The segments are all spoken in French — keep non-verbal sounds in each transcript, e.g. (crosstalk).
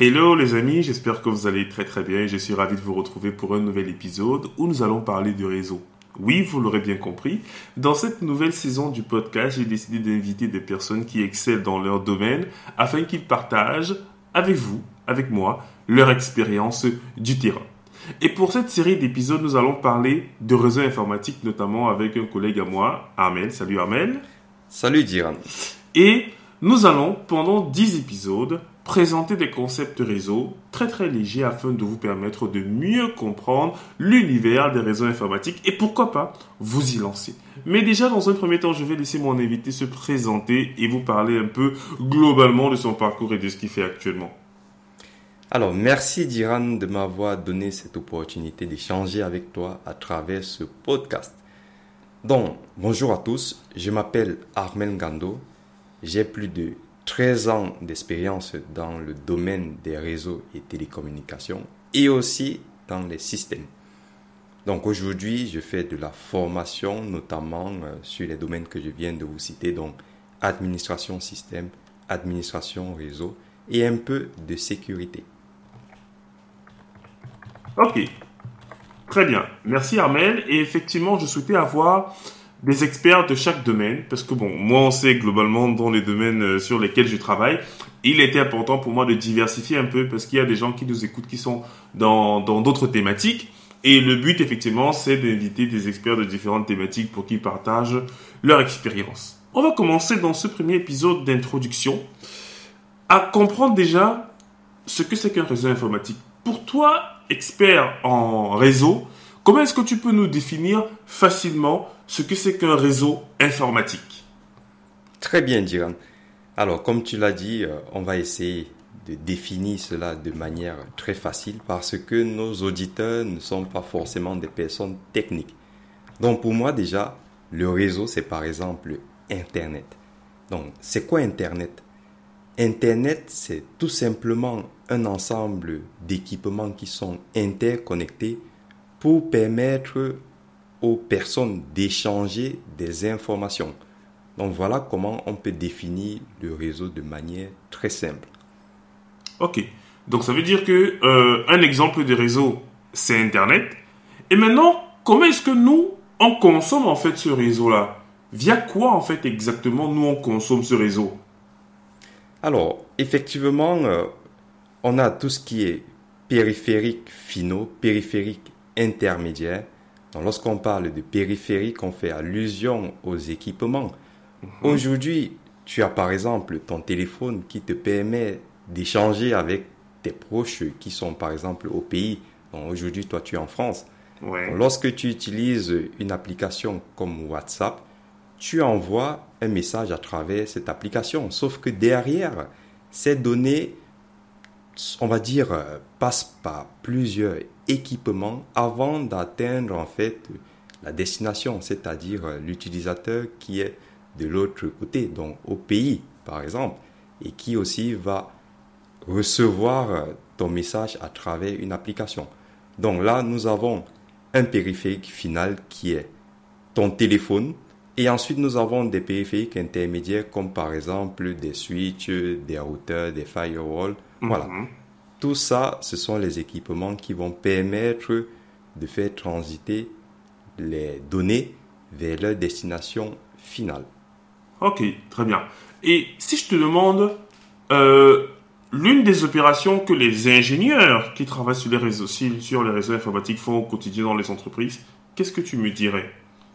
Hello les amis, j'espère que vous allez très très bien. Je suis ravi de vous retrouver pour un nouvel épisode où nous allons parler du réseau. Oui, vous l'aurez bien compris, dans cette nouvelle saison du podcast, j'ai décidé d'inviter des personnes qui excellent dans leur domaine afin qu'ils partagent avec vous, avec moi, leur expérience du terrain. Et pour cette série d'épisodes, nous allons parler de réseau informatique, notamment avec un collègue à moi, Armel. Salut Armel. Salut Diran. Et nous allons, pendant 10 épisodes, présenter des concepts réseau très très légers afin de vous permettre de mieux comprendre l'univers des réseaux informatiques et pourquoi pas vous y lancer. Mais déjà dans un premier temps, je vais laisser mon invité se présenter et vous parler un peu globalement de son parcours et de ce qu'il fait actuellement. Alors merci Diran de m'avoir donné cette opportunité d'échanger avec toi à travers ce podcast. Donc bonjour à tous, je m'appelle Armel Gando, j'ai plus de 13 ans d'expérience dans le domaine des réseaux et télécommunications et aussi dans les systèmes. Donc aujourd'hui, je fais de la formation notamment euh, sur les domaines que je viens de vous citer, donc administration système, administration réseau et un peu de sécurité. Ok, très bien. Merci Armel. Et effectivement, je souhaitais avoir des experts de chaque domaine, parce que bon, moi on sait globalement dans les domaines euh, sur lesquels je travaille, il était important pour moi de diversifier un peu, parce qu'il y a des gens qui nous écoutent qui sont dans d'autres thématiques, et le but effectivement c'est d'inviter des experts de différentes thématiques pour qu'ils partagent leur expérience. On va commencer dans ce premier épisode d'introduction à comprendre déjà ce que c'est qu'un réseau informatique. Pour toi, expert en réseau, comment est-ce que tu peux nous définir facilement ce que c'est qu'un réseau informatique. Très bien, Diran. Alors, comme tu l'as dit, euh, on va essayer de définir cela de manière très facile parce que nos auditeurs ne sont pas forcément des personnes techniques. Donc, pour moi, déjà, le réseau, c'est par exemple Internet. Donc, c'est quoi Internet? Internet, c'est tout simplement un ensemble d'équipements qui sont interconnectés pour permettre aux personnes d'échanger des informations. Donc voilà comment on peut définir le réseau de manière très simple. Ok, donc ça veut dire que euh, un exemple de réseau, c'est Internet. Et maintenant, comment est-ce que nous, on consomme en fait ce réseau-là? Via quoi en fait exactement nous, on consomme ce réseau? Alors, effectivement, euh, on a tout ce qui est périphérique finaux, périphérique intermédiaire, lorsqu'on parle de périphérique, on fait allusion aux équipements. Mhm. Aujourd'hui, tu as par exemple ton téléphone qui te permet d'échanger avec tes proches qui sont par exemple au pays. Aujourd'hui, toi, tu es en France. lorsque tu utilises une application comme WhatsApp, tu envoies un message à travers cette application. Sauf que derrière, ces données on va dire, euh, passe par plusieurs équipements avant d'atteindre en fait la destination, c'est-à-dire euh, l'utilisateur qui est de l'autre côté, donc au pays par exemple, et qui aussi va recevoir euh, ton message à travers une application. Donc là, nous avons un périphérique final qui est ton téléphone, et ensuite nous avons des périphériques intermédiaires comme par exemple des switches, des routeurs, des firewalls, voilà. Mhm. Tout ça, ce sont les équipements qui vont permettre de faire transiter les données vers leur destination finale. Ok, très bien. Et si je te demande, euh, l'une des opérations que les ingénieurs qui travaillent sur les réseaux, sur les réseaux informatiques font au quotidien dans les entreprises, qu'est-ce que tu me dirais?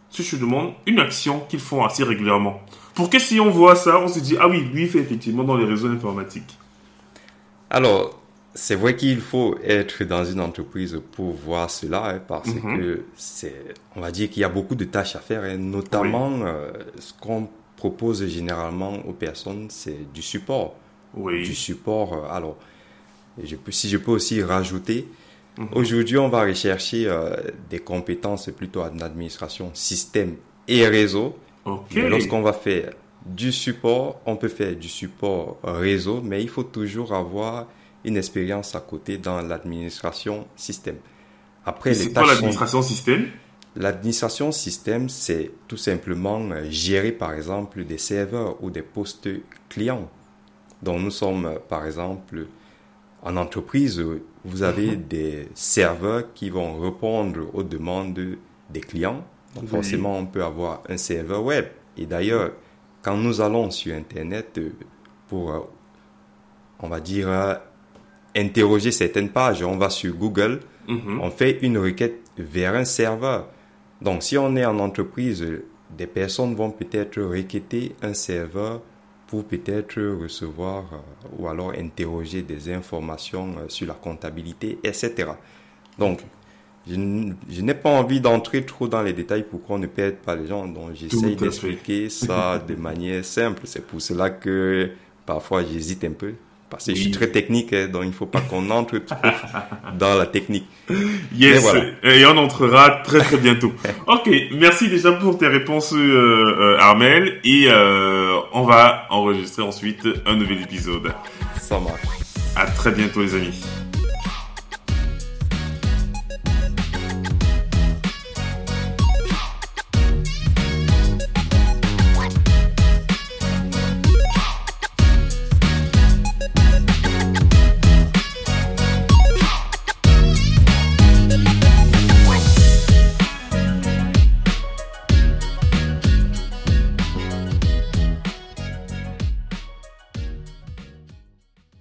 Si je te demande une action qu'ils font assez régulièrement Pour que si on voit ça, on se dit, ah oui, lui, il fait effectivement dans les réseaux informatiques. Alors, c'est vrai qu'il faut être dans une entreprise pour voir cela, hein, parce Mhm. que c'est, on va dire qu'il y a beaucoup de tâches à faire, et notamment euh, ce qu'on propose généralement aux personnes, c'est du support. Du Oui. support. euh, alors, et je peux, si je peux aussi rajouter, Mhm. aujourd'hui, on va rechercher euh, des compétences plutôt en administration, système et réseau. Lorsqu'on va faire du support, on peut faire du support réseau, mais il faut toujours avoir une expérience à côté dans l'administration système. Après, c'est quoi sont- l'administration système? L'administration système, c'est tout simplement euh, gérer, par exemple, des serveurs ou des postes clients. Donc, nous sommes, euh, par exemple, en entreprise, vous avez Mhm. des serveurs qui vont répondre aux demandes des clients. Donc, Oui. forcément, on peut avoir un serveur web. Et d'ailleurs, quand nous allons sur Internet euh, pour, euh, on va dire, euh, interroger certaines pages, on va sur Google, Mhm. on fait une requête vers un serveur. Donc, si on est en entreprise, des personnes vont peut-être requêter un serveur pour peut-être recevoir euh, ou alors interroger des informations euh, sur la comptabilité, etc. Donc, je, n'ai pas envie d'entrer trop dans les détails pour qu'on ne perde pas les gens. Donc, j'essaye d'expliquer ça de manière simple. C'est pour cela que parfois j'hésite un peu. Parce que je suis très technique, hein, donc il ne faut pas qu'on entre trop (laughs) dans la technique. Yes, voilà. et on entrera très très bientôt. (laughs) ok, merci déjà pour tes réponses, euh, euh, Armel, et euh, on va enregistrer ensuite un nouvel épisode. Ça marche. À très bientôt les amis.